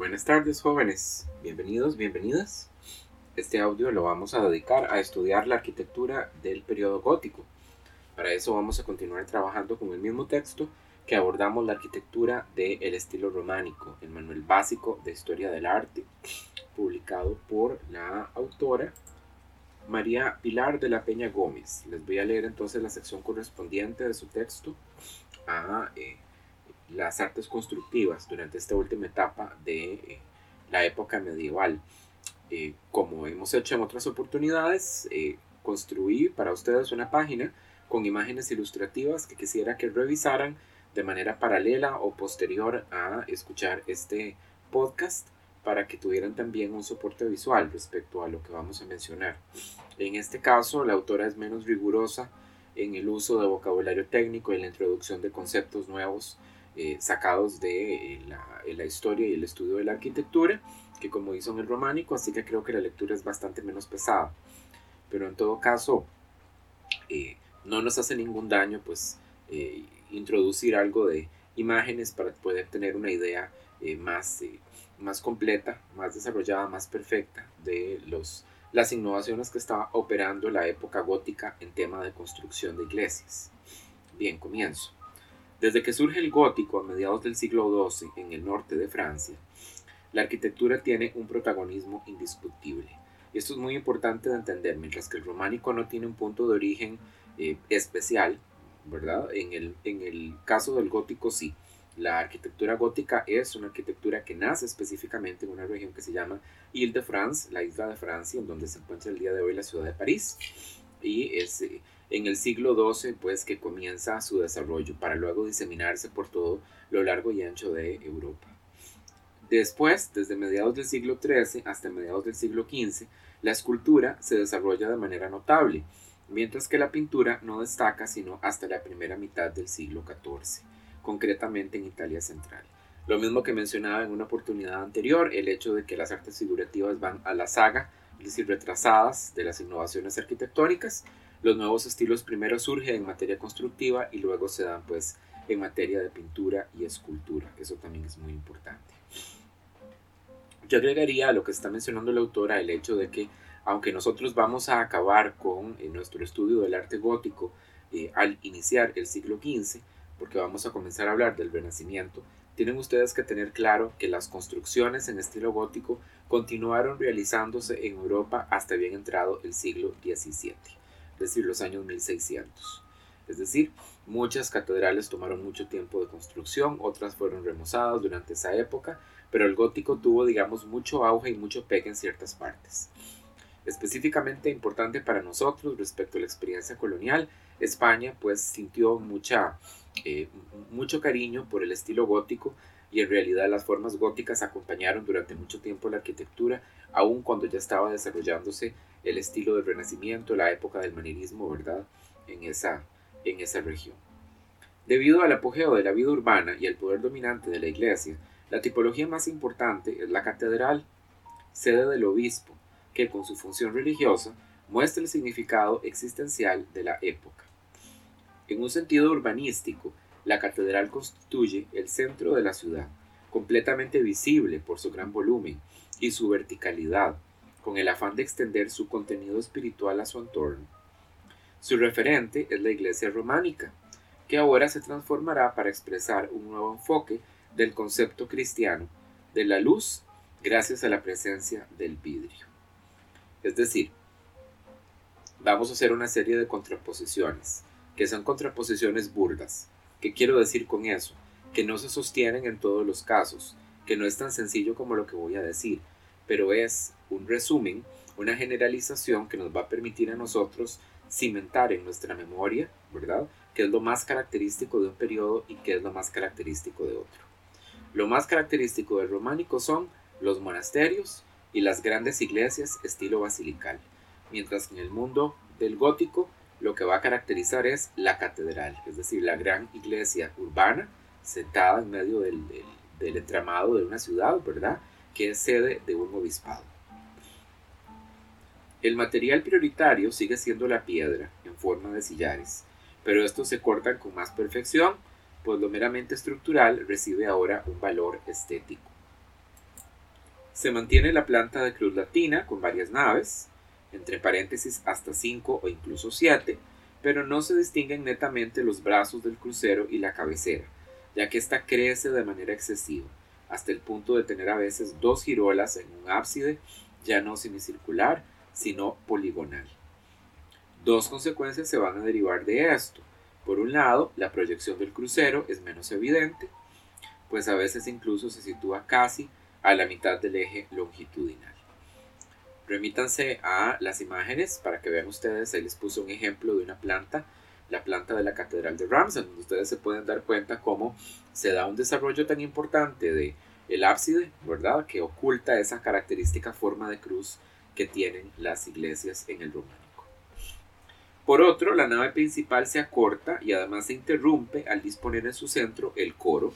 Buenas tardes jóvenes, bienvenidos, bienvenidas. Este audio lo vamos a dedicar a estudiar la arquitectura del periodo gótico. Para eso vamos a continuar trabajando con el mismo texto que abordamos la arquitectura del estilo románico, el manual básico de historia del arte, publicado por la autora María Pilar de la Peña Gómez. Les voy a leer entonces la sección correspondiente de su texto a eh, las artes constructivas durante esta última etapa de eh, la época medieval. Eh, como hemos hecho en otras oportunidades, eh, construí para ustedes una página con imágenes ilustrativas que quisiera que revisaran de manera paralela o posterior a escuchar este podcast para que tuvieran también un soporte visual respecto a lo que vamos a mencionar. En este caso, la autora es menos rigurosa en el uso de vocabulario técnico y la introducción de conceptos nuevos eh, sacados de eh, la, historia y el estudio de la arquitectura, que como hizo en el románico, así que creo que la lectura es bastante menos pesada. Pero en todo caso, eh, no nos hace ningún daño pues introducir algo de imágenes para poder tener una idea más, más completa, más desarrollada, más perfecta de los, las innovaciones que estaba operando la época gótica en tema de construcción de iglesias. Bien, comienzo. Desde que surge el gótico a mediados del siglo XII en el norte de Francia, la arquitectura tiene un protagonismo indiscutible. Esto es muy importante de entender, mientras que el románico no tiene un punto de origen eh, especial, ¿verdad? En el, en el caso del gótico sí. La arquitectura gótica es una arquitectura que nace específicamente en una región que se llama Ile-de-France, la isla de Francia, en donde se encuentra el día de hoy la ciudad de París. Y es, eh, en el siglo XII, pues que comienza su desarrollo para luego diseminarse por todo lo largo y ancho de Europa. Después, desde mediados del siglo XIII hasta mediados del siglo XV, la escultura se desarrolla de manera notable, mientras que la pintura no destaca sino hasta la primera mitad del siglo XIV, concretamente en Italia central. Lo mismo que mencionaba en una oportunidad anterior, el hecho de que las artes figurativas van a la saga, es decir, retrasadas de las innovaciones arquitectónicas, los nuevos estilos primero surgen en materia constructiva y luego se dan pues en materia de pintura y escultura. Eso también es muy importante. Yo agregaría a lo que está mencionando la autora el hecho de que aunque nosotros vamos a acabar con eh, nuestro estudio del arte gótico eh, al iniciar el siglo XV, porque vamos a comenzar a hablar del Renacimiento, tienen ustedes que tener claro que las construcciones en estilo gótico continuaron realizándose en Europa hasta bien entrado el siglo XVII decir, los años 1600. Es decir, muchas catedrales tomaron mucho tiempo de construcción, otras fueron remozadas durante esa época, pero el gótico tuvo, digamos, mucho auge y mucho pegue en ciertas partes. Específicamente importante para nosotros respecto a la experiencia colonial, España pues sintió mucha, eh, mucho cariño por el estilo gótico y en realidad las formas góticas acompañaron durante mucho tiempo la arquitectura, aun cuando ya estaba desarrollándose el estilo del Renacimiento, la época del manierismo, ¿verdad? En esa, en esa región. Debido al apogeo de la vida urbana y al poder dominante de la iglesia, la tipología más importante es la catedral, sede del obispo, que con su función religiosa muestra el significado existencial de la época. En un sentido urbanístico, la catedral constituye el centro de la ciudad, completamente visible por su gran volumen y su verticalidad, con el afán de extender su contenido espiritual a su entorno. Su referente es la iglesia románica, que ahora se transformará para expresar un nuevo enfoque del concepto cristiano de la luz gracias a la presencia del vidrio. Es decir, vamos a hacer una serie de contraposiciones, que son contraposiciones burdas. ¿Qué quiero decir con eso? Que no se sostienen en todos los casos, que no es tan sencillo como lo que voy a decir, pero es un resumen, una generalización que nos va a permitir a nosotros cimentar en nuestra memoria, ¿verdad? ¿Qué es lo más característico de un periodo y qué es lo más característico de otro? Lo más característico del románico son los monasterios y las grandes iglesias estilo basilical, mientras que en el mundo del gótico lo que va a caracterizar es la catedral, es decir, la gran iglesia urbana sentada en medio del, del, del entramado de una ciudad, ¿verdad? Que es sede de un obispado. El material prioritario sigue siendo la piedra, en forma de sillares, pero estos se cortan con más perfección, pues lo meramente estructural recibe ahora un valor estético. Se mantiene la planta de cruz latina con varias naves, entre paréntesis hasta 5 o incluso 7, pero no se distinguen netamente los brazos del crucero y la cabecera, ya que ésta crece de manera excesiva, hasta el punto de tener a veces dos girolas en un ábside, ya no semicircular, sino poligonal. Dos consecuencias se van a derivar de esto. Por un lado, la proyección del crucero es menos evidente, pues a veces incluso se sitúa casi a la mitad del eje longitudinal. Remítanse a las imágenes para que vean ustedes, ahí les puse un ejemplo de una planta, la planta de la Catedral de Ramsey, donde ustedes se pueden dar cuenta cómo se da un desarrollo tan importante de el ábside, ¿verdad? Que oculta esa característica forma de cruz que tienen las iglesias en el románico. Por otro, la nave principal se acorta y además se interrumpe al disponer en su centro el coro,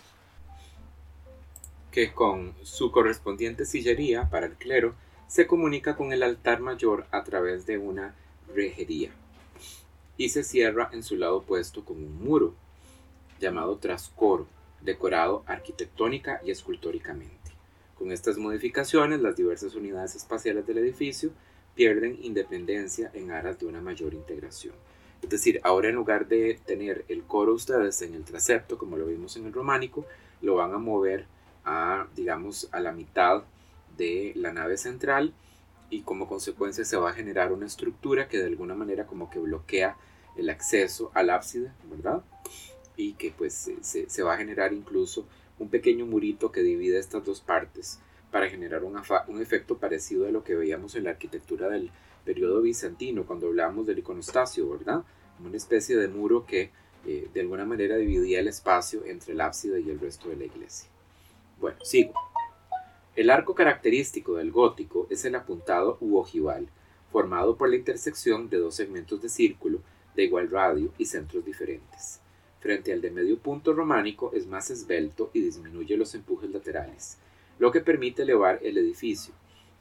que con su correspondiente sillería para el clero se comunica con el altar mayor a través de una rejería y se cierra en su lado opuesto con un muro llamado trascoro, decorado arquitectónica y escultóricamente. Con estas modificaciones, las diversas unidades espaciales del edificio pierden independencia en aras de una mayor integración. Es decir, ahora en lugar de tener el coro ustedes en el transepto, como lo vimos en el románico, lo van a mover a, digamos, a la mitad de la nave central y como consecuencia se va a generar una estructura que de alguna manera como que bloquea el acceso al ábside, ¿verdad? Y que pues se, va a generar incluso un pequeño murito que divide estas dos partes para generar un, efecto parecido a lo que veíamos en la arquitectura del periodo bizantino cuando hablábamos del iconostasio, ¿verdad? Una especie de muro que eh, de alguna manera dividía el espacio entre el ábside y el resto de la iglesia. Bueno, sigo. El arco característico del gótico es el apuntado u ojival, formado por la intersección de dos segmentos de círculo de igual radio y centros diferentes. Frente al de medio punto románico es más esbelto y disminuye los empujes laterales, lo que permite elevar el edificio,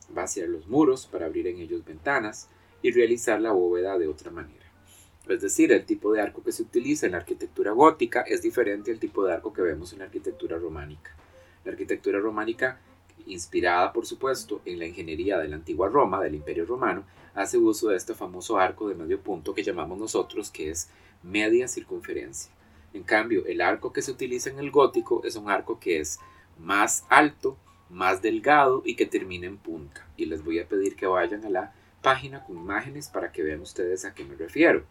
vaciar los muros para abrir en ellos ventanas y realizar la bóveda de otra manera. Es decir, el tipo de arco que se utiliza en la arquitectura gótica es diferente al tipo de arco que vemos en la arquitectura románica. La arquitectura románica, inspirada por supuesto en la ingeniería de la antigua Roma, del Imperio Romano, hace uso de este famoso arco de medio punto que llamamos nosotros que es media circunferencia. En cambio, el arco que se utiliza en el gótico es un arco que es más alto, más delgado y que termina en punta. Y les voy a pedir que vayan a la página con imágenes para que vean ustedes a qué me refiero.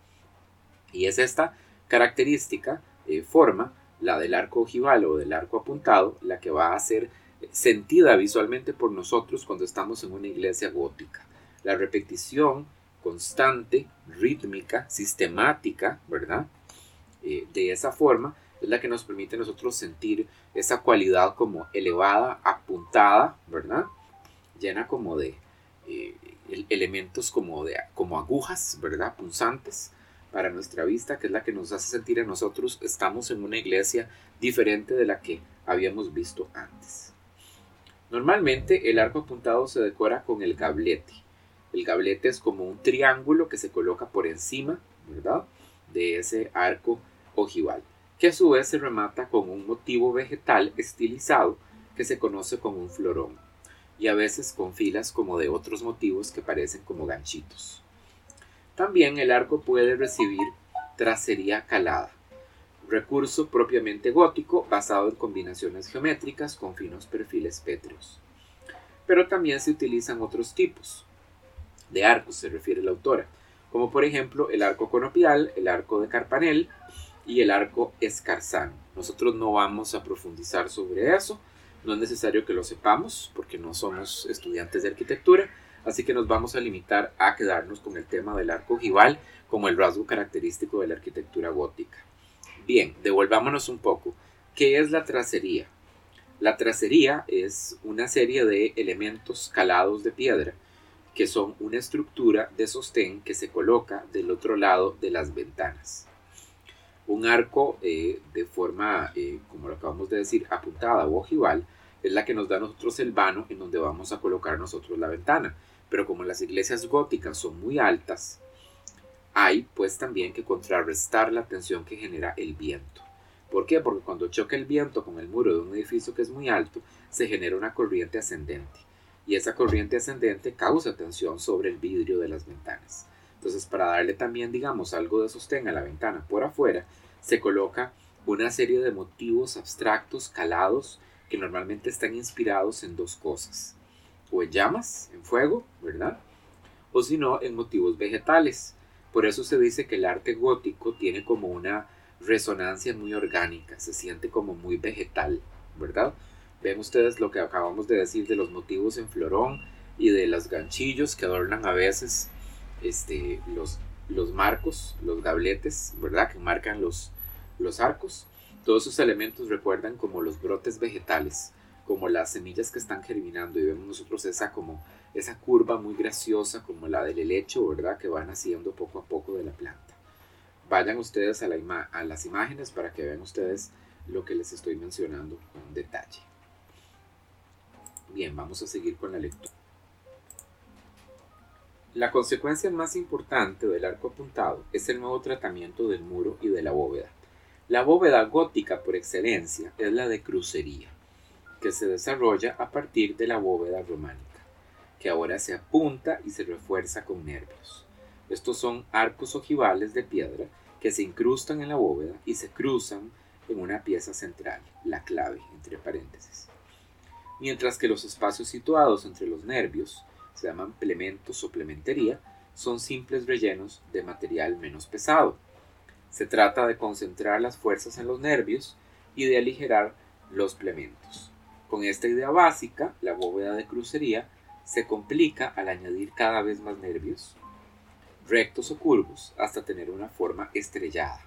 Y es esta característica, eh, forma, la del arco ojival o del arco apuntado, la que va a ser sentida visualmente por nosotros cuando estamos en una iglesia gótica. La repetición constante, rítmica, sistemática, ¿verdad? Eh, de esa forma es la que nos permite a nosotros sentir esa cualidad como elevada, apuntada, ¿verdad? Llena como de eh, elementos como, de, como agujas, ¿verdad? Punzantes para nuestra vista, que es la que nos hace sentir a nosotros estamos en una iglesia diferente de la que habíamos visto antes. Normalmente el arco apuntado se decora con el gablete. El gablete es como un triángulo que se coloca por encima, ¿verdad? De ese arco ojival, que a su vez se remata con un motivo vegetal estilizado que se conoce como un florón, y a veces con filas como de otros motivos que parecen como ganchitos. También el arco puede recibir tracería calada, recurso propiamente gótico basado en combinaciones geométricas con finos perfiles pétreos. Pero también se utilizan otros tipos de arcos, se refiere la autora, como por ejemplo el arco conopial, el arco de carpanel y el arco escarzano. Nosotros no vamos a profundizar sobre eso, no es necesario que lo sepamos porque no somos estudiantes de arquitectura, así que nos vamos a limitar a quedarnos con el tema del arco ojival como el rasgo característico de la arquitectura gótica. Bien, devolvámonos un poco. ¿Qué es la tracería? La tracería es una serie de elementos calados de piedra que son una estructura de sostén que se coloca del otro lado de las ventanas. Un arco eh, de forma, eh, como lo acabamos de decir, apuntada o ojival, es la que nos da a nosotros el vano en donde vamos a colocar nosotros la ventana pero como las iglesias góticas son muy altas, hay pues también que contrarrestar la tensión que genera el viento. ¿Por qué? Porque cuando choca el viento con el muro de un edificio que es muy alto, se genera una corriente ascendente. y esa corriente ascendente causa tensión sobre el vidrio de las ventanas. Entonces, para darle también, digamos, algo de sostén a la ventana por afuera, se coloca una serie de motivos abstractos calados que normalmente están inspirados en dos cosas, o en llamas, en fuego, ¿verdad? O si no, en motivos vegetales. Por eso se dice que el arte gótico tiene como una resonancia muy orgánica, se siente como muy vegetal, ¿verdad? Ven ustedes lo que acabamos de decir de los motivos en florón y de los ganchillos que adornan a veces este, los, los marcos, los gabletes, ¿verdad? Que marcan los, los arcos. Todos esos elementos recuerdan como los brotes vegetales, como las semillas que están germinando y vemos nosotros esa como esa curva muy graciosa como la del helecho, ¿verdad? Que van haciendo poco a poco de la planta. Vayan ustedes a, a las imágenes para que vean ustedes lo que les estoy mencionando con detalle. Bien, vamos a seguir con la lectura. La consecuencia más importante del arco apuntado es el nuevo tratamiento del muro y de la bóveda. La bóveda gótica por excelencia es la de crucería, que se desarrolla a partir de la bóveda románica, que ahora se apunta y se refuerza con nervios. Estos son arcos ojivales de piedra que se incrustan en la bóveda y se cruzan en una pieza central, la clave, entre paréntesis. Mientras que los espacios situados entre los nervios se llaman plementos o plementería, son simples rellenos de material menos pesado. Se trata de concentrar las fuerzas en los nervios y de aligerar los plementos. Con esta idea básica, la bóveda de crucería se complica al añadir cada vez más nervios, rectos o curvos, hasta tener una forma estrellada.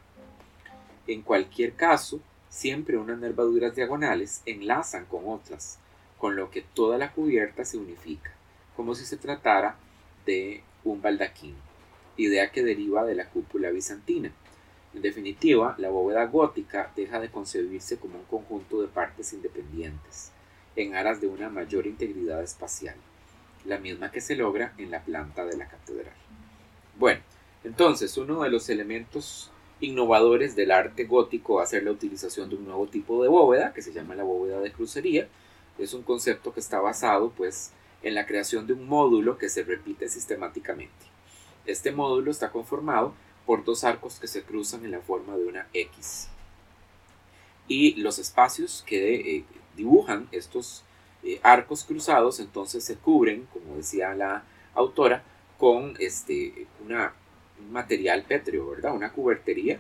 En cualquier caso, siempre unas nervaduras diagonales enlazan con otras, con lo que toda la cubierta se unifica como si se tratara de un baldaquín, idea que deriva de la cúpula bizantina. En definitiva, la bóveda gótica deja de concebirse como un conjunto de partes independientes, en aras de una mayor integridad espacial, la misma que se logra en la planta de la catedral. Bueno, entonces uno de los elementos innovadores del arte gótico va a ser la utilización de un nuevo tipo de bóveda, que se llama la bóveda de crucería. Es un concepto que está basado pues en la creación de un módulo que se repite sistemáticamente. Este módulo está conformado por dos arcos que se cruzan en la forma de una X. Y los espacios que eh, dibujan estos arcos cruzados entonces se cubren, como decía la autora, con este, un material pétreo, ¿verdad? Una cubertería,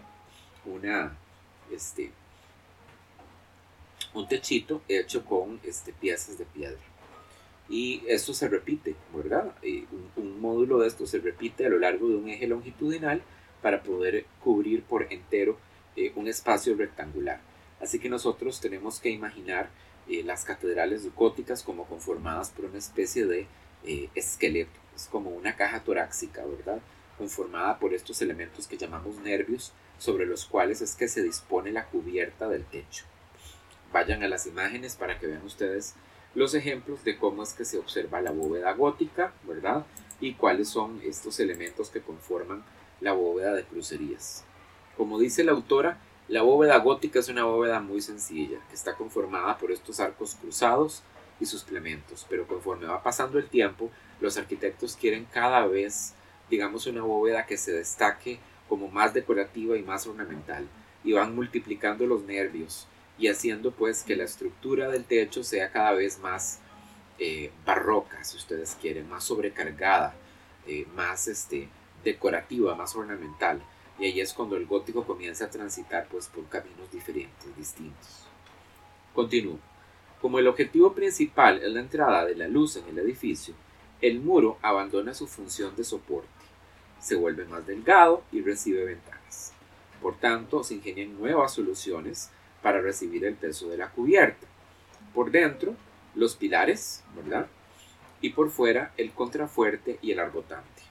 una, este, un techito hecho con este, piezas de piedra. Y esto se repite, ¿verdad? Un, módulo de esto se repite a lo largo de un eje longitudinal para poder cubrir por entero eh, un espacio rectangular. Así que nosotros tenemos que imaginar eh, las catedrales góticas como conformadas por una especie de esqueleto. Es como una caja torácica, ¿verdad? Conformada por estos elementos que llamamos nervios, sobre los cuales es que se dispone la cubierta del techo. Vayan a las imágenes para que vean ustedes los ejemplos de cómo es que se observa la bóveda gótica, ¿verdad? Y cuáles son estos elementos que conforman la bóveda de crucerías. Como dice la autora, la bóveda gótica es una bóveda muy sencilla, que está conformada por estos arcos cruzados y sus suplementos, pero conforme va pasando el tiempo, los arquitectos quieren cada vez, digamos, una bóveda que se destaque como más decorativa y más ornamental, y van multiplicando los nervios, y haciendo pues que la estructura del techo sea cada vez más eh, barroca, si ustedes quieren, más sobrecargada, eh, más este, decorativa, más ornamental. Y ahí es cuando el gótico comienza a transitar pues por caminos diferentes, distintos. Continúo. Como el objetivo principal es la entrada de la luz en el edificio, el muro abandona su función de soporte, se vuelve más delgado y recibe ventanas. Por tanto, se ingenian nuevas soluciones para recibir el peso de la cubierta. Por dentro, los pilares, ¿verdad? Y por fuera, el contrafuerte y el arbotante.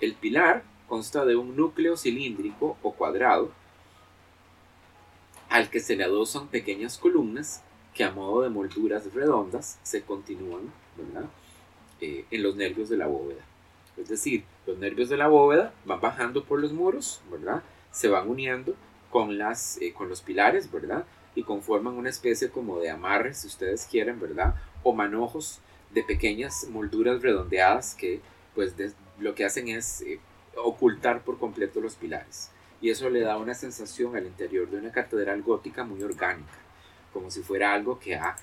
El pilar consta de un núcleo cilíndrico o cuadrado al que se le adosan pequeñas columnas que a modo de molduras redondas se continúan. Eh, en los nervios de la bóveda. Es decir, los nervios de la bóveda van bajando por los muros. Se van uniendo con, las, eh, con los pilares. Y conforman una especie como de amarres, si ustedes quieren, ¿verdad? O manojos de pequeñas molduras redondeadas que pues lo que hacen es eh, ocultar por completo los pilares. Y eso le da una sensación al interior de una catedral gótica muy orgánica, como si fuera algo que ha,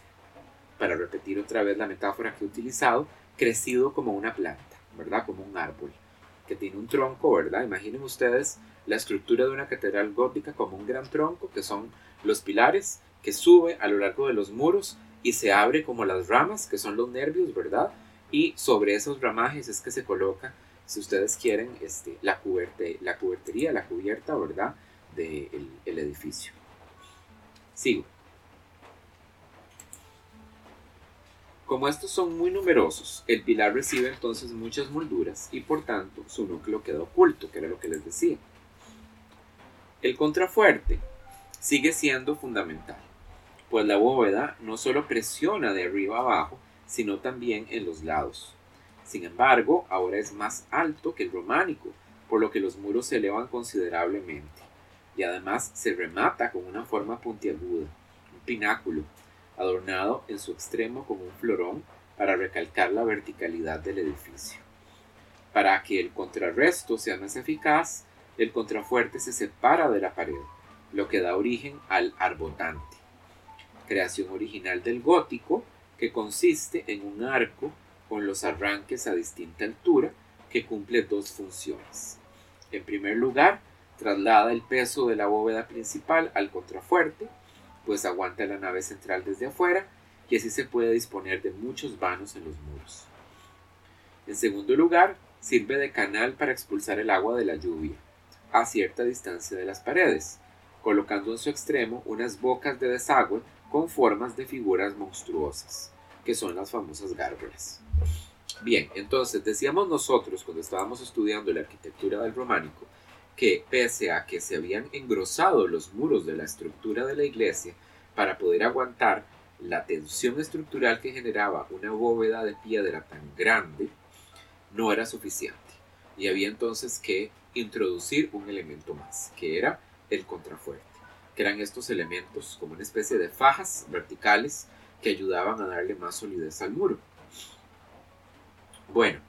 para repetir otra vez la metáfora que he utilizado, crecido como una planta, ¿verdad? Como un árbol, que tiene un tronco, ¿verdad? Imaginen ustedes la estructura de una catedral gótica como un gran tronco, que son los pilares, que sube a lo largo de los muros y se abre como las ramas, que son los nervios, ¿verdad? Y sobre esos ramajes es que se coloca, si ustedes quieren, este, la, cuberte, la cubertería, la cubierta, ¿verdad? Del de el edificio. Sigo. Como estos son muy numerosos, el pilar recibe entonces muchas molduras y por tanto su núcleo queda oculto, que era lo que les decía. El contrafuerte sigue siendo fundamental pues la bóveda no solo presiona de arriba abajo, sino también en los lados. Sin embargo, ahora es más alto que el románico, por lo que los muros se elevan considerablemente, y además se remata con una forma puntiaguda, un pináculo, adornado en su extremo con un florón para recalcar la verticalidad del edificio. Para que el contrarresto sea más eficaz, el contrafuerte se separa de la pared, lo que da origen al arbotante creación original del gótico, que consiste en un arco con los arranques a distinta altura que cumple dos funciones. En primer lugar, traslada el peso de la bóveda principal al contrafuerte, pues aguanta la nave central desde afuera y así se puede disponer de muchos vanos en los muros. En segundo lugar, sirve de canal para expulsar el agua de la lluvia a cierta distancia de las paredes, colocando en su extremo unas bocas de desagüe con formas de figuras monstruosas, que son las famosas gárgolas. Bien, entonces decíamos nosotros cuando estábamos estudiando la arquitectura del románico que pese a que se habían engrosado los muros de la estructura de la iglesia para poder aguantar la tensión estructural que generaba una bóveda de piedra tan grande, no era suficiente. Y había entonces que introducir un elemento más, que era el contrafuerte que eran estos elementos como una especie de fajas verticales que ayudaban a darle más solidez al muro. Bueno,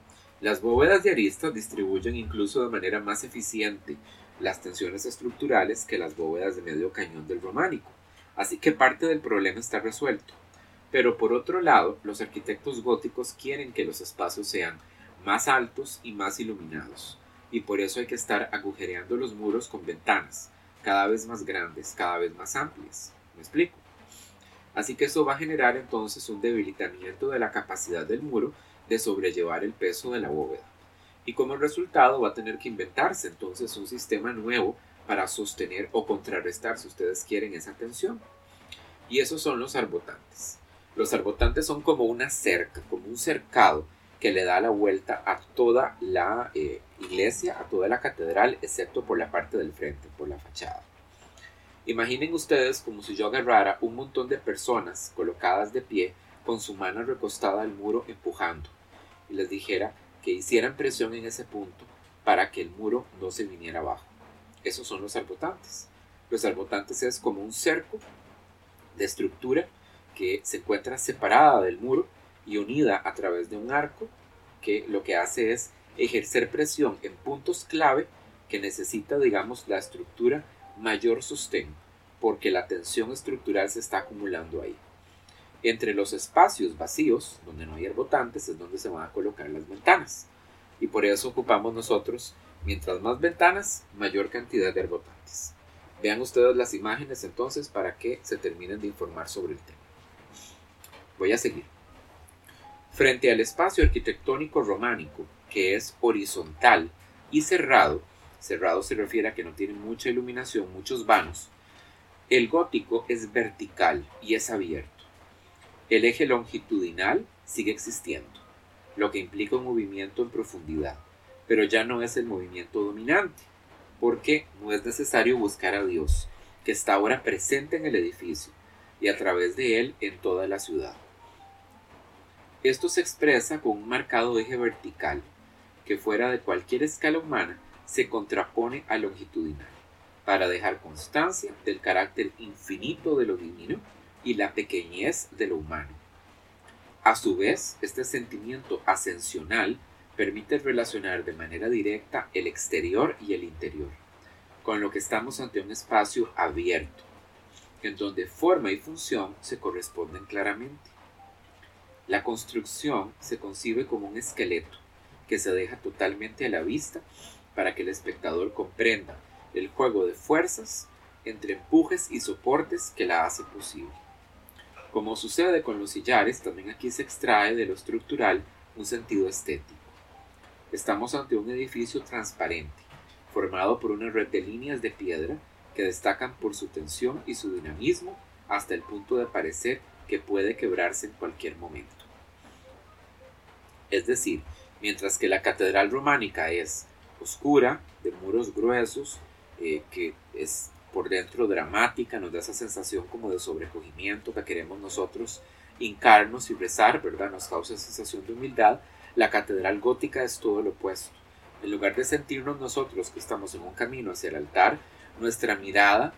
las bóvedas de aristas distribuyen incluso de manera más eficiente las tensiones estructurales que las bóvedas de medio cañón del románico, así que parte del problema está resuelto. Pero por otro lado, los arquitectos góticos quieren que los espacios sean más altos y más iluminados, y por eso hay que estar agujereando los muros con ventanas, cada vez más grandes, cada vez más amplias. ¿Me explico? Así que eso va a generar entonces un debilitamiento de la capacidad del muro de sobrellevar el peso de la bóveda. Y como resultado va a tener que inventarse entonces un sistema nuevo para sostener o contrarrestar, si ustedes quieren, esa tensión. Y esos son los arbotantes. Los arbotantes son como una cerca, como un cercado que le da la vuelta a toda la eh, iglesia, a toda la catedral, excepto por la parte del frente, por la fachada. Imaginen ustedes como si yo agarrara un montón de personas colocadas de pie con su mano recostada al muro empujando y les dijera que hicieran presión en ese punto para que el muro no se viniera abajo. Esos son los arbotantes. Los arbotantes es como un cerco de estructura que se encuentra separada del muro y unida a través de un arco que lo que hace es ejercer presión en puntos clave que necesita, digamos, la estructura mayor sostén, porque la tensión estructural se está acumulando ahí. Entre los espacios vacíos, donde no hay herbotantes, es donde se van a colocar las ventanas. Y por eso ocupamos nosotros, mientras más ventanas, mayor cantidad de herbotantes. Vean ustedes las imágenes entonces para que se terminen de informar sobre el tema. Voy a seguir. Frente al espacio arquitectónico románico, que es horizontal y cerrado, cerrado se refiere a que no tiene mucha iluminación, muchos vanos, el gótico es vertical y es abierto. El eje longitudinal sigue existiendo, lo que implica un movimiento en profundidad, pero ya no es el movimiento dominante, porque no es necesario buscar a Dios, que está ahora presente en el edificio y a través de él en toda la ciudad. Esto se expresa con un marcado eje vertical, que fuera de cualquier escala humana se contrapone al longitudinal, para dejar constancia del carácter infinito de lo divino y la pequeñez de lo humano. A su vez, este sentimiento ascensional permite relacionar de manera directa el exterior y el interior, con lo que estamos ante un espacio abierto, en donde forma y función se corresponden claramente. La construcción se concibe como un esqueleto que se deja totalmente a la vista para que el espectador comprenda el juego de fuerzas entre empujes y soportes que la hace posible. Como sucede con los sillares, también aquí se extrae de lo estructural un sentido estético. Estamos ante un edificio transparente, formado por una red de líneas de piedra que destacan por su tensión y su dinamismo hasta el punto de parecer que puede quebrarse en cualquier momento. Es decir, mientras que la catedral románica es oscura, de muros gruesos, eh, que es por dentro dramática, nos da esa sensación como de sobrecogimiento que queremos nosotros hincarnos y rezar, ¿verdad? Nos causa sensación de humildad. La catedral gótica es todo lo opuesto. En lugar de sentirnos nosotros que estamos en un camino hacia el altar, nuestra mirada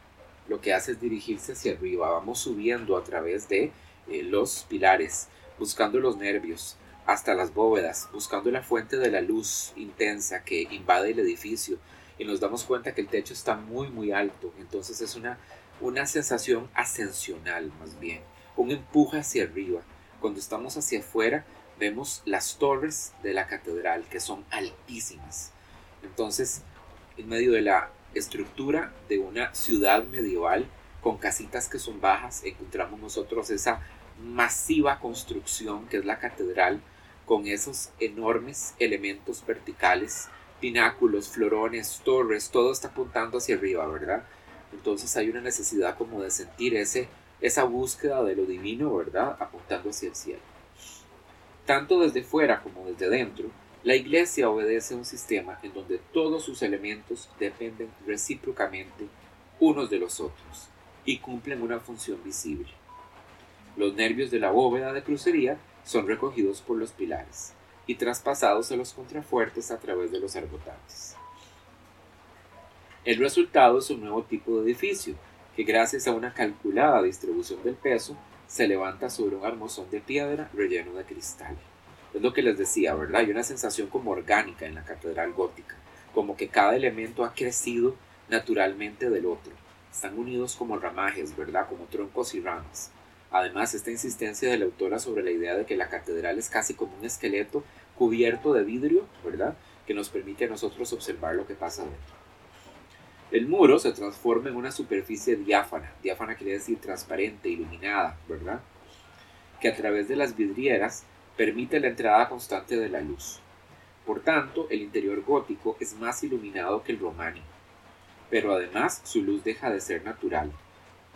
lo que hace es dirigirse hacia arriba. Vamos subiendo a través de eh, los pilares, buscando los nervios, hasta las bóvedas, buscando la fuente de la luz intensa que invade el edificio, y nos damos cuenta que el techo está muy muy alto, entonces es una, una sensación ascensional más bien, un empuje hacia arriba. Cuando estamos hacia afuera vemos las torres de la catedral que son altísimas. Entonces, en medio de la estructura de una ciudad medieval con casitas que son bajas, encontramos nosotros esa masiva construcción que es la catedral con esos enormes elementos verticales pináculos, florones, torres, todo está apuntando hacia arriba, ¿verdad? Entonces hay una necesidad como de sentir ese, esa búsqueda de lo divino, ¿verdad? Apuntando hacia el cielo. Tanto desde fuera como desde dentro, la iglesia obedece a un sistema en donde todos sus elementos dependen recíprocamente unos de los otros y cumplen una función visible. Los nervios de la bóveda de crucería son recogidos por los pilares y traspasados a los contrafuertes a través de los arbotantes. El resultado es un nuevo tipo de edificio, que gracias a una calculada distribución del peso, se levanta sobre un armazón de piedra relleno de cristal. Es lo que les decía, ¿verdad? Hay una sensación como orgánica en la catedral gótica, como que cada elemento ha crecido naturalmente del otro. Están unidos como ramajes, ¿verdad? Como troncos y ramas. Además, esta insistencia de la autora sobre la idea de que la catedral es casi como un esqueleto cubierto de vidrio, ¿verdad? Que nos permite a nosotros observar lo que pasa dentro. El muro se transforma en una superficie diáfana. Diáfana quiere decir transparente, iluminada, ¿verdad? Que a través de las vidrieras permite la entrada constante de la luz. Por tanto, el interior gótico es más iluminado que el románico. Pero además su luz deja de ser natural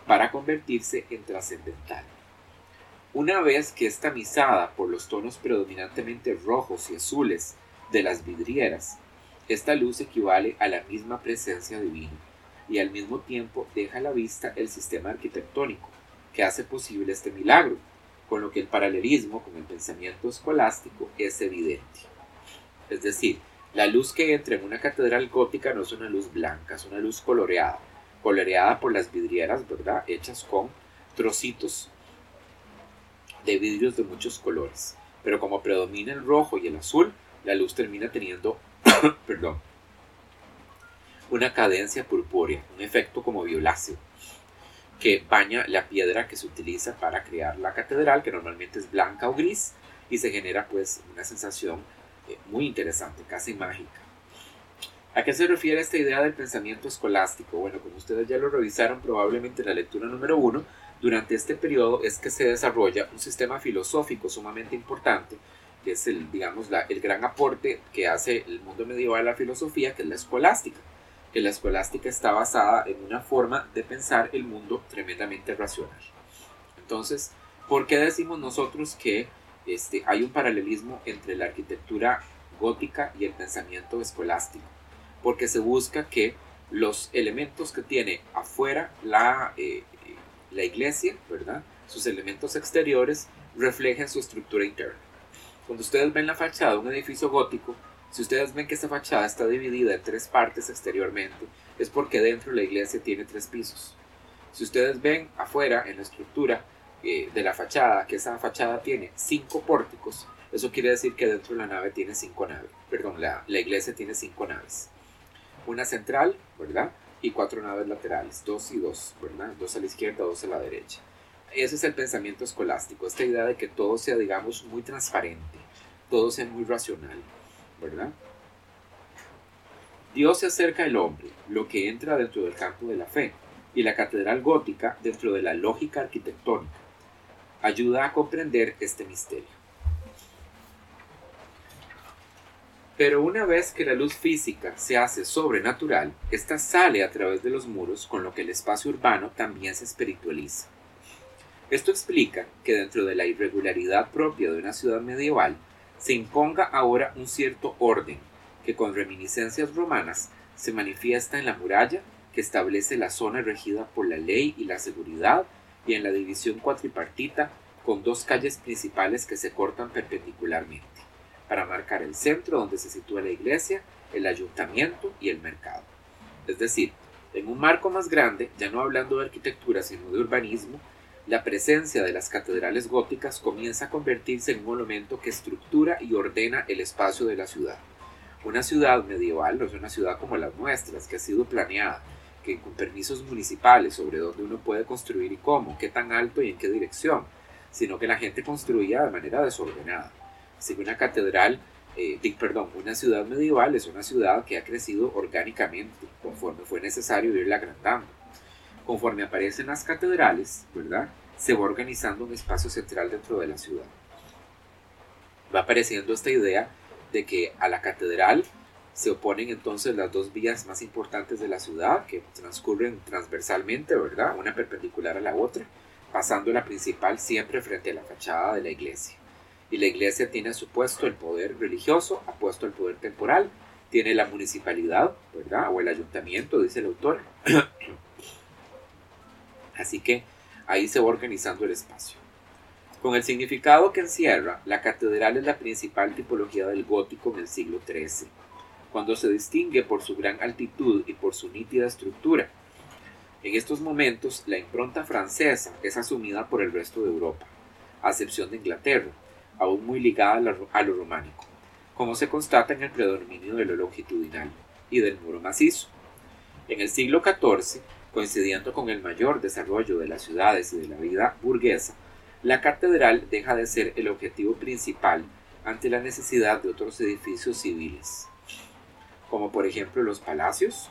para convertirse en trascendental. Una vez que es tamizada por los tonos predominantemente rojos y azules de las vidrieras, esta luz equivale a la misma presencia divina y al mismo tiempo deja a la vista el sistema arquitectónico que hace posible este milagro, con lo que el paralelismo con el pensamiento escolástico es evidente. Es decir, la luz que entra en una catedral gótica no es una luz blanca, es una luz coloreada, coloreada por las vidrieras, ¿verdad? Hechas con trocitos de vidrios de muchos colores. Pero como predomina el rojo y el azul, la luz termina teniendo, perdón, una cadencia purpúrea, un efecto como violáceo, que baña la piedra que se utiliza para crear la catedral, que normalmente es blanca o gris, y se genera pues una sensación eh, muy interesante, casi mágica. ¿A qué se refiere esta idea del pensamiento escolástico? Bueno, como ustedes ya lo revisaron probablemente en la lectura número uno, durante este periodo es que se desarrolla un sistema filosófico sumamente importante, que es el, digamos, el gran aporte que hace el mundo medieval a la filosofía, que es la escolástica. Que la escolástica está basada en una forma de pensar el mundo tremendamente racional. Entonces, ¿por qué decimos nosotros que este, hay un paralelismo entre la arquitectura gótica y el pensamiento escolástico? Porque se busca que los elementos que tiene afuera la, eh, la iglesia, ¿verdad? Sus elementos exteriores reflejen su estructura interna. Cuando ustedes ven la fachada de un edificio gótico, si ustedes ven que esa fachada está dividida en tres partes exteriormente, es porque dentro la iglesia tiene tres pisos. Si ustedes ven afuera en la estructura eh, de la fachada, que esa fachada tiene cinco pórticos, eso quiere decir que dentro de la nave tiene cinco naves, perdón, la, la iglesia tiene cinco naves. Una central, ¿verdad? Y cuatro naves laterales, dos y dos, ¿verdad? Dos a la izquierda, dos a la derecha. Ese es el pensamiento escolástico, esta idea de que todo sea, digamos, muy transparente, todo sea muy racional, ¿verdad? Dios se acerca al hombre, lo que entra dentro del campo de la fe, y la catedral gótica dentro de la lógica arquitectónica. Ayuda a comprender este misterio. Pero una vez que la luz física se hace sobrenatural, ésta sale a través de los muros, con lo que el espacio urbano también se espiritualiza. Esto explica que dentro de la irregularidad propia de una ciudad medieval se imponga ahora un cierto orden que con reminiscencias romanas se manifiesta en la muralla que establece la zona regida por la ley y la seguridad y en la división cuatripartita con dos calles principales que se cortan perpendicularmente para marcar el centro donde se sitúa la iglesia, el ayuntamiento y el mercado. Es decir, en un marco más grande, ya no hablando de arquitectura sino de urbanismo, la presencia de las catedrales góticas comienza a convertirse en un monumento que estructura y ordena el espacio de la ciudad. Una ciudad medieval no es una ciudad como las nuestras, que ha sido planeada, que con permisos municipales sobre dónde uno puede construir y cómo, qué tan alto y en qué dirección, sino que la gente construía de manera desordenada. Así que una catedral, eh, perdón, una ciudad medieval es una ciudad que ha crecido orgánicamente conforme fue necesario irla agrandando. Conforme aparecen las catedrales, ¿verdad? Se va organizando un espacio central dentro de la ciudad. Va apareciendo esta idea de que a la catedral se oponen entonces las dos vías más importantes de la ciudad que transcurren transversalmente, ¿verdad? Una perpendicular a la otra, pasando la principal siempre frente a la fachada de la iglesia. Y la iglesia tiene a su puesto el poder religioso, ha puesto el poder temporal, tiene la municipalidad, ¿verdad? O el ayuntamiento, dice el autor. Así que ahí se va organizando el espacio. Con el significado que encierra, la catedral es la principal tipología del gótico en el siglo XIII, cuando se distingue por su gran altitud y por su nítida estructura. En estos momentos, la impronta francesa es asumida por el resto de Europa, a excepción de Inglaterra, aún muy ligada a lo románico, como se constata en el predominio de lo longitudinal y del muro macizo. En el siglo XIV, coincidiendo con el mayor desarrollo de las ciudades y de la vida burguesa, la catedral deja de ser el objetivo principal ante la necesidad de otros edificios civiles, como por ejemplo los palacios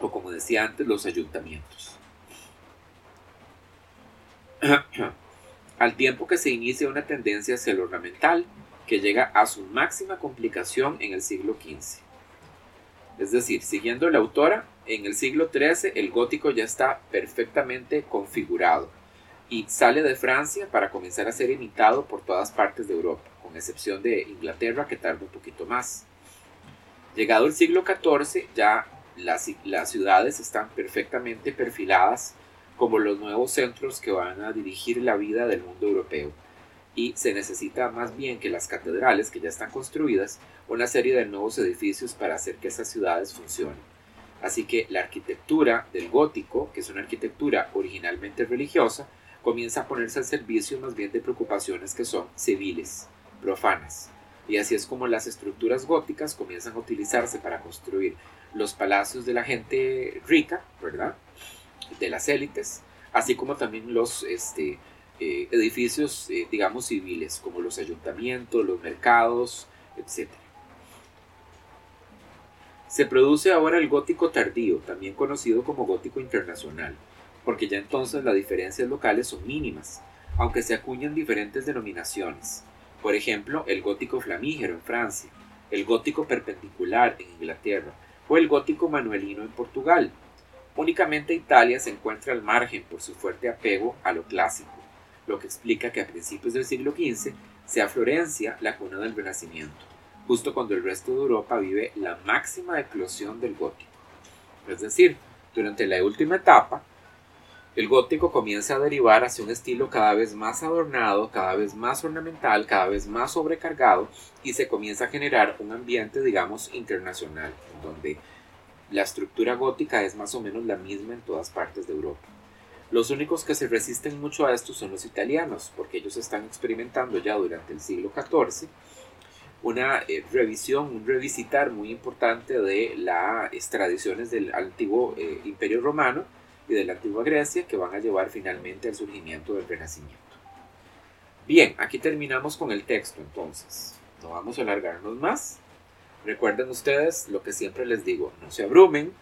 o como decía antes los ayuntamientos. Al tiempo que se inicia una tendencia hacia lo ornamental que llega a su máxima complicación en el siglo XV. Es decir, siguiendo la autora, en el siglo XIII el gótico ya está perfectamente configurado y sale de Francia para comenzar a ser imitado por todas partes de Europa, con excepción de Inglaterra que tarda un poquito más. Llegado el siglo XIV, ya las, las ciudades están perfectamente perfiladas como los nuevos centros que van a dirigir la vida del mundo europeo. Y se necesita más bien que las catedrales que ya están construidas, una serie de nuevos edificios para hacer que esas ciudades funcionen. Así que la arquitectura del gótico, que es una arquitectura originalmente religiosa, comienza a ponerse al servicio más bien de preocupaciones que son civiles, profanas. Y así es como las estructuras góticas comienzan a utilizarse para construir los palacios de la gente rica, ¿verdad? De las élites, así como también los este, eh, edificios, eh, digamos, civiles, como los ayuntamientos, los mercados, etc. Se produce ahora el gótico tardío, también conocido como gótico internacional, porque ya entonces las diferencias locales son mínimas, aunque se acuñan diferentes denominaciones. Por ejemplo, el gótico flamígero en Francia, el gótico perpendicular en Inglaterra o el gótico manuelino en Portugal. Únicamente Italia se encuentra al margen por su fuerte apego a lo clásico, lo que explica que a principios del siglo XV sea Florencia la cuna del Renacimiento, justo cuando el resto de Europa vive la máxima eclosión del gótico. Es decir, durante la última etapa, el gótico comienza a derivar hacia un estilo cada vez más adornado, cada vez más ornamental, cada vez más sobrecargado y se comienza a generar un ambiente, digamos, internacional, donde la estructura gótica es más o menos la misma en todas partes de Europa. Los únicos que se resisten mucho a esto son los italianos, porque ellos están experimentando ya durante el siglo XIV una eh, revisión, un revisitar muy importante de las tradiciones del antiguo eh, Imperio Romano y de la antigua Grecia que van a llevar finalmente al surgimiento del Renacimiento. Bien, aquí terminamos con el texto entonces. No vamos a alargarnos más. Recuerden ustedes lo que siempre les digo, no se abrumen.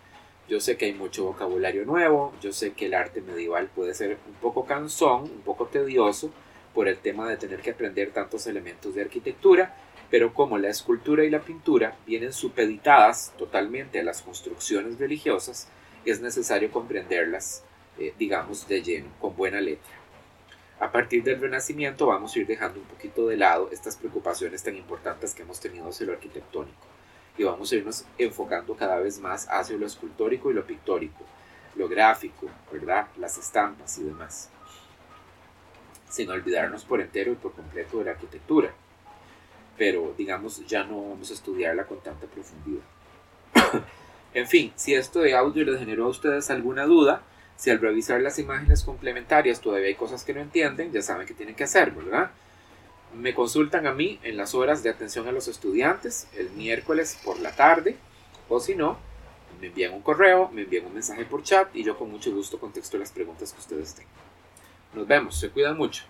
Yo sé que hay mucho vocabulario nuevo, yo sé que el arte medieval puede ser un poco cansón, un poco tedioso por el tema de tener que aprender tantos elementos de arquitectura, pero como la escultura y la pintura vienen supeditadas totalmente a las construcciones religiosas, es necesario comprenderlas, eh, digamos, de lleno, con buena letra. A partir del Renacimiento vamos a ir dejando un poquito de lado estas preocupaciones tan importantes que hemos tenido hacia lo arquitectónico y vamos a irnos enfocando cada vez más hacia lo escultórico y lo pictórico, lo gráfico, ¿verdad? Las estampas y demás. Sin olvidarnos por entero y por completo de la arquitectura pero digamos ya no vamos a estudiarla con tanta profundidad. en fin, si esto de audio les generó a ustedes alguna duda, si al revisar las imágenes complementarias todavía hay cosas que no entienden, ya saben qué tienen que hacer, ¿verdad? Me consultan a mí en las horas de atención a los estudiantes el miércoles por la tarde, o si no, me envían un correo, me envían un mensaje por chat y yo con mucho gusto contesto las preguntas que ustedes tengan. Nos vemos, se cuidan mucho.